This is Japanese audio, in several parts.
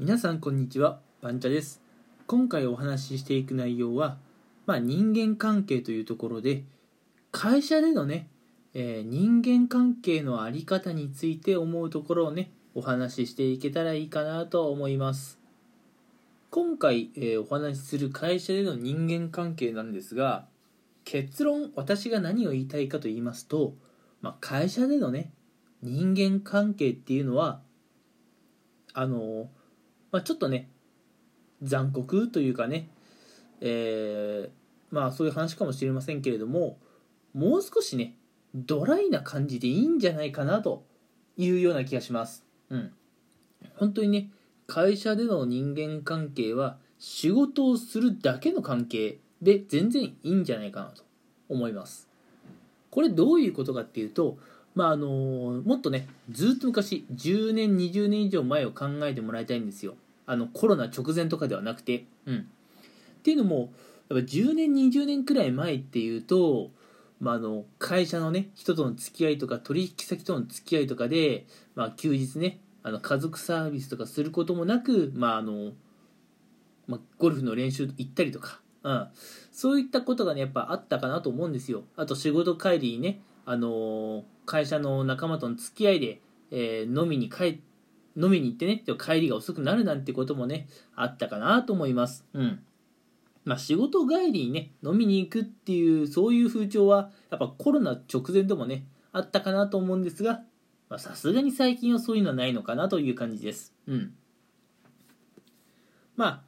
皆さんこんにちはバンチャです。今回お話ししていく内容は、まあ、人間関係というところで会社でのね、えー、人間関係の在り方について思うところをねお話ししていけたらいいかなと思います。今回、えー、お話しする会社での人間関係なんですが結論私が何を言いたいかと言いますと、まあ、会社でのね人間関係っていうのはあのまあ、ちょっとね残酷というかね、えー、まあそういう話かもしれませんけれどももう少しねドライな感じでいいんじゃないかなというような気がします。うん。本当にね会社での人間関係は仕事をするだけの関係で全然いいんじゃないかなと思います。これどういうことかっていうとまああのもっとねずっと昔10年20年以上前を考えてもらいたいんですよ。あのコロナ直前とかではなくて。うん。っていうのもやっぱ10年20年くらい前っていうと、まあ、あの会社のね人との付き合いとか取引先との付き合いとかで、まあ、休日ねあの家族サービスとかすることもなく、まああのまあ、ゴルフの練習行ったりとか、うん、そういったことがねやっぱあったかなと思うんですよ。あと仕事帰りにねあの会社の仲間との付き合いで、えー、飲みに帰飲みに行ってね帰りが遅くなるなんてこともねあったかなと思います。うん。まあ仕事帰りにね飲みに行くっていうそういう風潮はやっぱコロナ直前でもねあったかなと思うんですがさすがに最近はそういうのはないのかなという感じです。うん。まあ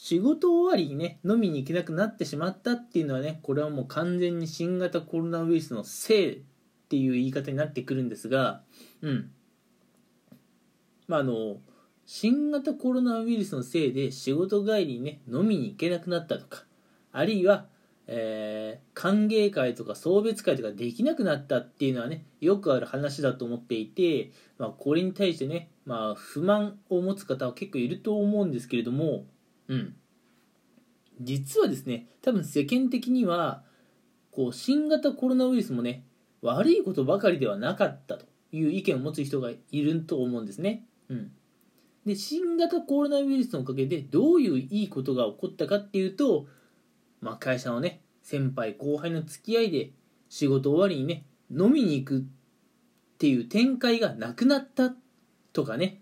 仕事終わりにね飲みに行けなくなってしまったっていうのはねこれはもう完全に新型コロナウイルスのせいっていう言い方になってくるんですがうん。まああの新型コロナウイルスのせいで仕事帰りにね飲みに行けなくなったとかあるいは、えー、歓迎会とか送別会とかできなくなったっていうのはねよくある話だと思っていて、まあ、これに対してね、まあ、不満を持つ方は結構いると思うんですけれどもうん。実はですね、多分世間的には、こう、新型コロナウイルスもね、悪いことばかりではなかったという意見を持つ人がいると思うんですね。うん。で、新型コロナウイルスのおかげでどういういいことが起こったかっていうと、まあ、会社のね、先輩後輩の付き合いで仕事終わりにね、飲みに行くっていう展開がなくなったとかね、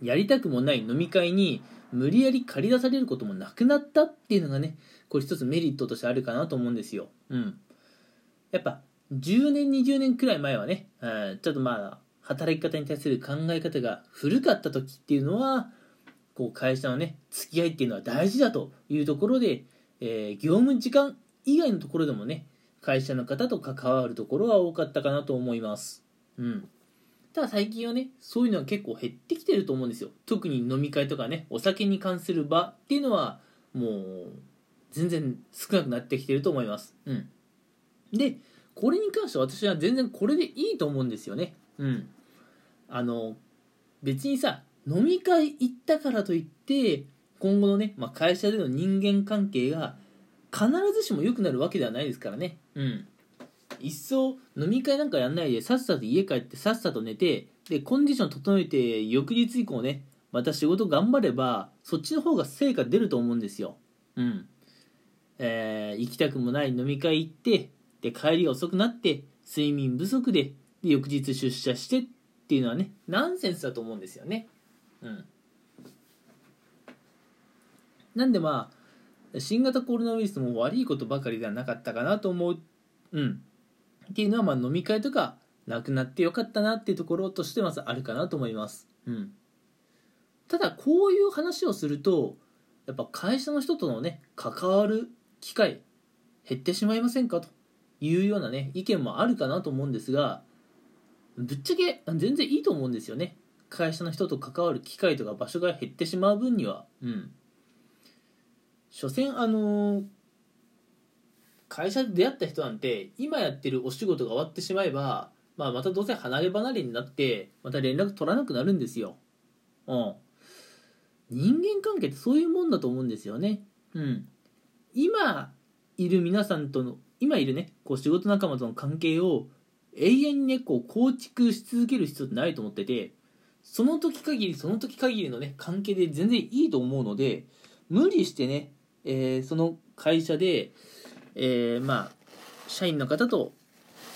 やりたくもない飲み会に無理やり借り出されることもなくなったっていうのがねこれ一つメリットとしてあるかなと思うんですよ。うん。やっぱ10年20年くらい前はね、うん、ちょっとまあ働き方に対する考え方が古かった時っていうのはこう会社のね付き合いっていうのは大事だというところで、えー、業務時間以外のところでもね会社の方と関わるところは多かったかなと思います。うん。ただ最近はね、そういうのは結構減ってきてると思うんですよ。特に飲み会とかね、お酒に関する場っていうのは、もう、全然少なくなってきてると思います。うん。で、これに関しては私は全然これでいいと思うんですよね。うん。あの、別にさ、飲み会行ったからといって、今後のね、まあ、会社での人間関係が必ずしも良くなるわけではないですからね。うん。一層飲み会なんかやんないでさっさと家帰ってさっさと寝てでコンディション整えて翌日以降ねまた仕事頑張ればそっちの方が成果出ると思うんですよ。うん。えー、行きたくもない飲み会行ってで帰りが遅くなって睡眠不足でで翌日出社してっていうのはねナンセンスだと思うんですよね。うん。なんでまあ新型コロナウイルスも悪いことばかりではなかったかなと思う。うん。っていうのはまあ飲み会とかなくなってよかったなっていうところとしてまずあるかなと思います。うん。ただこういう話をするとやっぱ会社の人とのね関わる機会減ってしまいませんかというようなね意見もあるかなと思うんですがぶっちゃけ全然いいと思うんですよね会社の人と関わる機会とか場所が減ってしまう分にはうん所詮あのー、会社で出会った人なんて今やってるお仕事が終わってしまえば、まあ、またどうせ離れ離れになってまた連絡取らなくなるんですよ。うん。人間関係ってそういうもんだと思うんですよね。うん。今いる皆さんとの今いるねこう仕事仲間との関係を永遠にねこう構築し続ける必要ってないと思っててその時限りその時限りのね関係で全然いいと思うので無理してね、えー、その会社で、えー、まあ社員の方と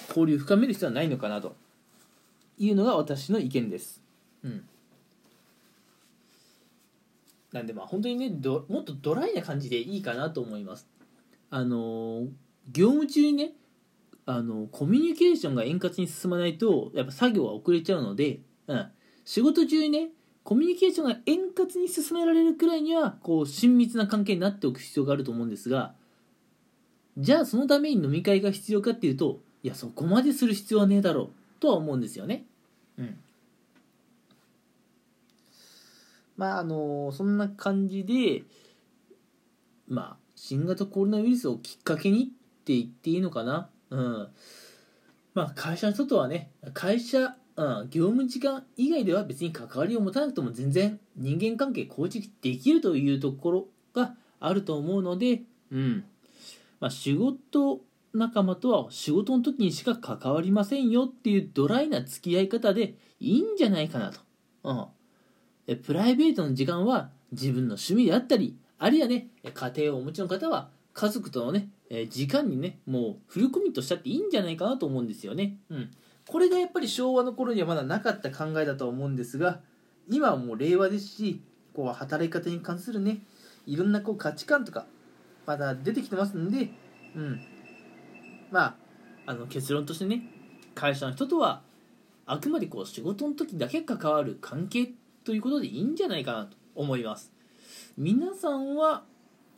交流深める必要はないのかなと。いうのが私の意見です。うん。なんでまあ本当にねどもっとドライな感じでいいかなと思います。あの業務中にねあのコミュニケーションが円滑に進まないとやっぱ作業は遅れちゃうので、うん、仕事中にねコミュニケーションが円滑に進められるくらいにはこう親密な関係になっておく必要があると思うんですがじゃあそのために飲み会が必要かっていうといやそこまでする必要はねえだろうとは思うんですよね。うん。まああのそんな感じでまあ新型コロナウイルスをきっかけにって言っていいのかな。うん。まあ会社の人とはね会社、うん、業務時間以外では別に関わりを持たなくても全然人間関係構築できるというところがあると思うのでうんまあ仕事仲間とは仕事の時にしか関わりませんよっていうドライな付き合い方でいいんじゃないかなと。うんプライベートの時間は自分の趣味であったりあるいはね家庭をお持ちの方は家族とのねえ時間にねもうフルコミットしちゃっていいんじゃないかなと思うんですよね。うん、これがやっぱり昭和の頃にはまだなかった考えだとは思うんですが今はもう令和ですしこう働き方に関するねいろんなこう価値観とかまだ出てきてますんで、うん、まああの結論としてね会社の人とはあくまでこう仕事の時だけ関わる関係ということでいいんじゃないかなと思います。皆さんは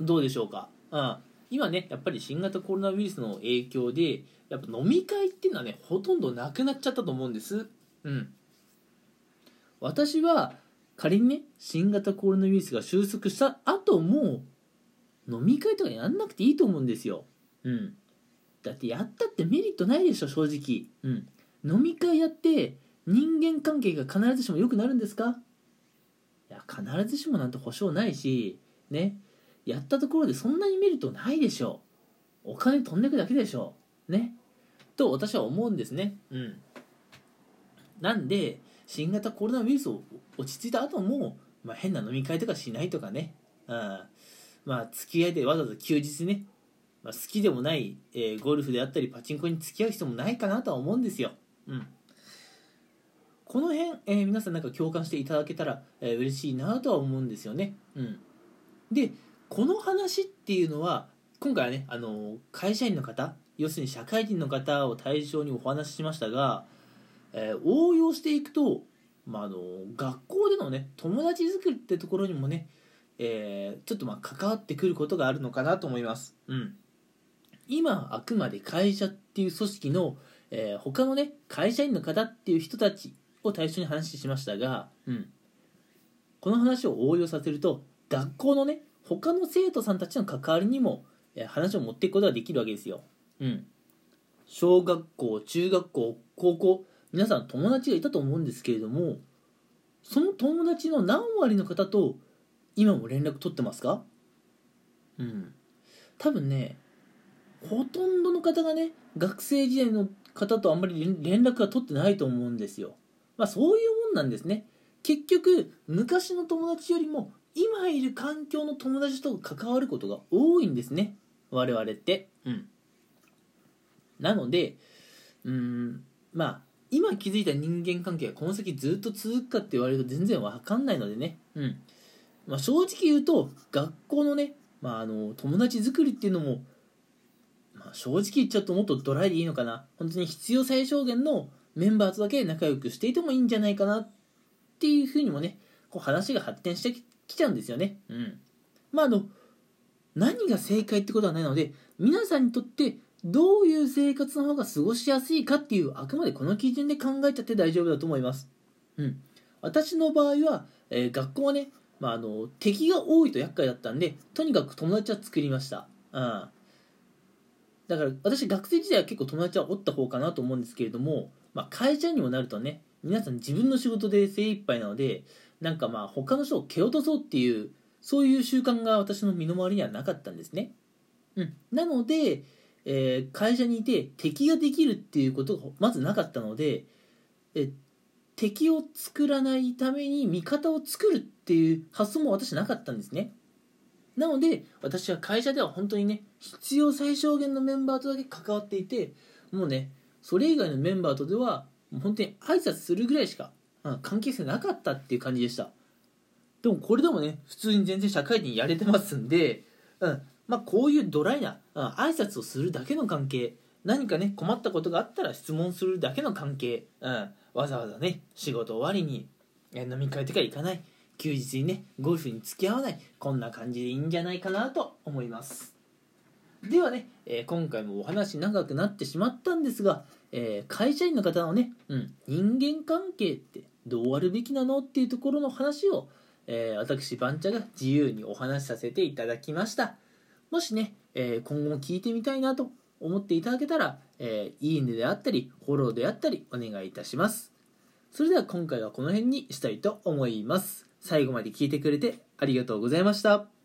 どうでしょうか、うん、今ねやっぱり新型コロナウイルスの影響でやっぱ飲み会っていうのはねほとんどなくなっちゃったと思うんです。うん。私は仮にね新型コロナウイルスが収束した後も飲み会とかやんなくていいと思うんですよ。うん。だってやったってメリットないでしょ正直。うん。飲み会やって人間関係が必ずしも良くなるんですか？いや必ずしもなんて保証ないしね。やったところでそんなにメリットないでしょ。お金飛んでくだけでしょ。ね。と私は思うんですね。うん。なんで新型コロナウイルスを落ち着いた後も、まあ、変な飲み会とかしないとかね、うん、まあ付き合いでわざわざ休日ね、まあ、好きでもない、えー、ゴルフであったりパチンコに付き合う人もないかなとは思うんですよ。うん。この辺、えー、皆さんなんか共感していただけたら、えー、嬉しいなとは思うんですよね。うん、でこの話っていうのは今回はねあの会社員の方要するに社会人の方を対象にお話ししましたが、えー、応用していくと、まあ、あの学校でのね友達作りってところにもね、えー、ちょっとまあ関わってくることがあるのかなと思います。うん、今あくまで会社っていう組織の、えー、他のね会社員の方っていう人たちを対象に話しましたが、うん、この話を応用させると学校のね他の生徒さんたちの関わりにも話を持っていくことができるわけですよ。うん、小学校中学校高校皆さん友達がいたと思うんですけれどもその友達の何割の方と今も連絡取ってますか？うん。多分ねほとんどの方がね学生時代の方とあんまり連絡が取ってないと思うんですよ。まあ、そういうもんなんですね。結局昔の友達よりも今いる環境の友達と関わることが多いんですね。我々って。うん。なのでうんまあ今気づいた人間関係がこの先ずっと続くかって言われると全然わかんないのでね。うんまあ、正直言うと学校のね、まあ、あの友達作りっていうのも、まあ、正直言っちゃうともっとドライでいいのかな本当に必要最小限のメンバーとだけ仲良くしていてもいいんじゃないかなっていうふうにもねこう話が発展してきちゃうんですよね。うん、まああの何が正解ってことはないので皆さんにとってどういう生活の方が過ごしやすいかっていうあくまでこの基準で考えちゃって大丈夫だと思います。うん、私の場合は、えー、学校はね、まあ、あの敵が多いと厄介だったんでとにかく友達は作りました。うんだから私学生時代は結構友達はおった方かなと思うんですけれどもまあ、会社にもなるとね皆さん自分の仕事で精一杯なのでなんかまあ他の人を蹴落とそうっていうそういう習慣が私の身の回りにはなかったんですね。うん、なので、えー、会社にいて敵ができるっていうことがまずなかったのでえ敵を作らないために味方を作るっていう発想も私なかったんですね。なので私は会社では本当にね必要最小限のメンバーとだけ関わっていてもうねそれ以外のメンバーとでは本当に挨拶するぐらいしか、うん、関係性なかったっていう感じでした。でもこれでもね普通に全然社会人やれてますんで、うんまあ、こういうドライな、うん、挨拶をするだけの関係何かね困ったことがあったら質問するだけの関係、うん、わざわざね仕事終わりに飲み会とか行かない休日にねゴルフに付き合わないこんな感じでいいんじゃないかなと思います。ではね、えー、今回もお話長くなってしまったんですが、えー、会社員の方のね、うん、人間関係ってどうあるべきなのっていうところの話を、えー、私番茶が自由にお話しさせていただきました。もしね、え今後も聞いてみたいなと思っていただけたら、えいいねであったりフォローであったりお願いいたしますそれでは今回はこの辺にしたいと思います最後まで聞いてくれてありがとうございました。